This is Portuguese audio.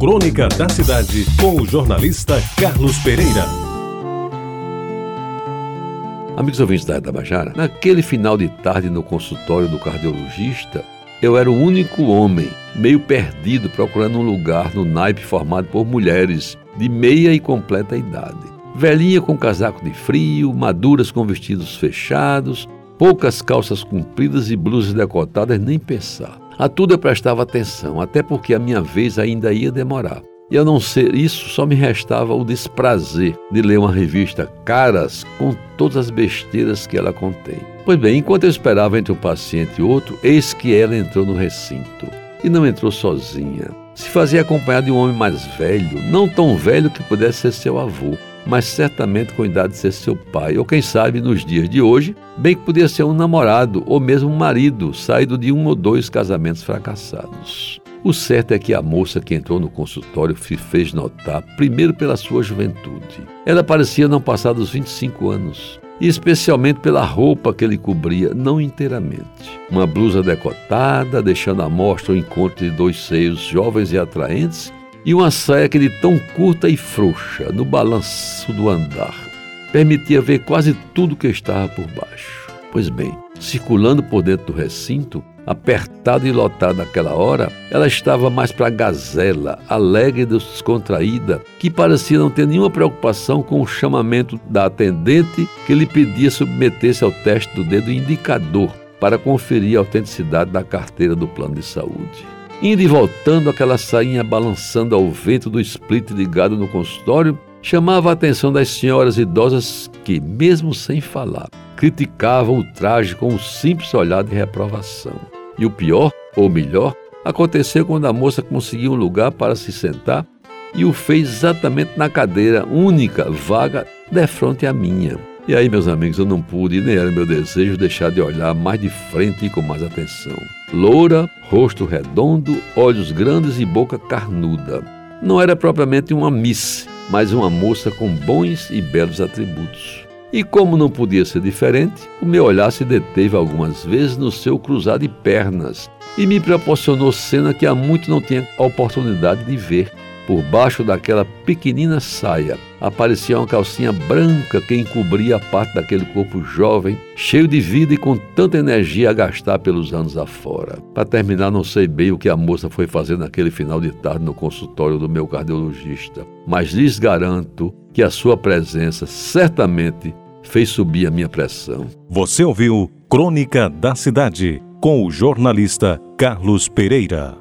Crônica da Cidade, com o jornalista Carlos Pereira. Amigos ouvintes da Tabajara, naquele final de tarde no consultório do cardiologista, eu era o único homem, meio perdido, procurando um lugar no naipe formado por mulheres de meia e completa idade. Velhinha com casaco de frio, maduras com vestidos fechados, poucas calças compridas e blusas decotadas, nem pensar. A tudo eu prestava atenção, até porque a minha vez ainda ia demorar. E a não ser isso, só me restava o desprazer de ler uma revista Caras com todas as besteiras que ela contém. Pois bem, enquanto eu esperava entre um paciente e outro, eis que ela entrou no recinto. E não entrou sozinha. Se fazia acompanhada de um homem mais velho, não tão velho que pudesse ser seu avô, mas certamente com idade de ser seu pai, ou quem sabe nos dias de hoje, bem que podia ser um namorado ou mesmo um marido saído de um ou dois casamentos fracassados. O certo é que a moça que entrou no consultório se fez notar primeiro pela sua juventude. Ela parecia não passar dos 25 anos, e especialmente pela roupa que ele cobria, não inteiramente. Uma blusa decotada, deixando à mostra o encontro de dois seios jovens e atraentes, e uma saia que de tão curta e frouxa, no balanço do andar, permitia ver quase tudo que estava por baixo. Pois bem, circulando por dentro do recinto, apertada e lotada naquela hora, ela estava mais para gazela, alegre e descontraída, que parecia não ter nenhuma preocupação com o chamamento da atendente que lhe pedia submeter-se ao teste do dedo indicador para conferir a autenticidade da carteira do plano de saúde. Indo e voltando, aquela sainha balançando ao vento do split ligado no consultório, chamava a atenção das senhoras idosas que, mesmo sem falar, criticavam o traje com um simples olhar de reprovação. E o pior, ou melhor, aconteceu quando a moça conseguiu um lugar para se sentar e o fez exatamente na cadeira única, vaga, de frente à minha. E aí, meus amigos, eu não pude, nem era meu desejo, deixar de olhar mais de frente e com mais atenção. Loura, rosto redondo, olhos grandes e boca carnuda. Não era propriamente uma miss, mas uma moça com bons e belos atributos. E como não podia ser diferente, o meu olhar se deteve algumas vezes no seu cruzado de pernas e me proporcionou cena que há muito não tinha oportunidade de ver. Por baixo daquela pequenina saia aparecia uma calcinha branca que encobria parte daquele corpo jovem, cheio de vida e com tanta energia a gastar pelos anos afora. Para terminar, não sei bem o que a moça foi fazer naquele final de tarde no consultório do meu cardiologista, mas lhes garanto que a sua presença certamente fez subir a minha pressão. Você ouviu Crônica da Cidade com o jornalista Carlos Pereira.